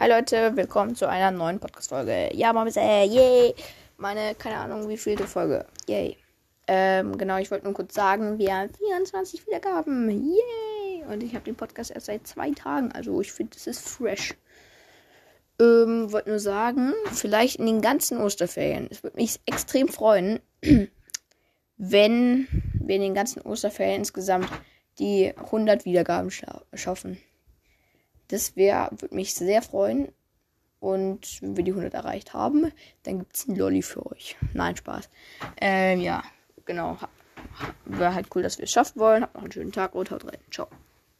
Hi Leute, willkommen zu einer neuen Podcast-Folge. Ja, mal bitte, yay! Meine, keine Ahnung, wie vielte Folge. Yay. Ähm, genau, ich wollte nur kurz sagen, wir haben 24 Wiedergaben. Yay! Und ich habe den Podcast erst seit zwei Tagen, also ich finde, es ist fresh. Ähm, wollte nur sagen, vielleicht in den ganzen Osterferien. Es würde mich extrem freuen, wenn wir in den ganzen Osterferien insgesamt die 100 Wiedergaben scha schaffen. Das wäre, würde mich sehr freuen. Und wenn wir die 100 erreicht haben, dann gibt es ein Lolli für euch. Nein, Spaß. Ähm, ja, genau. Wäre halt cool, dass wir es schaffen wollen. Habt noch einen schönen Tag und haut rein. Ciao.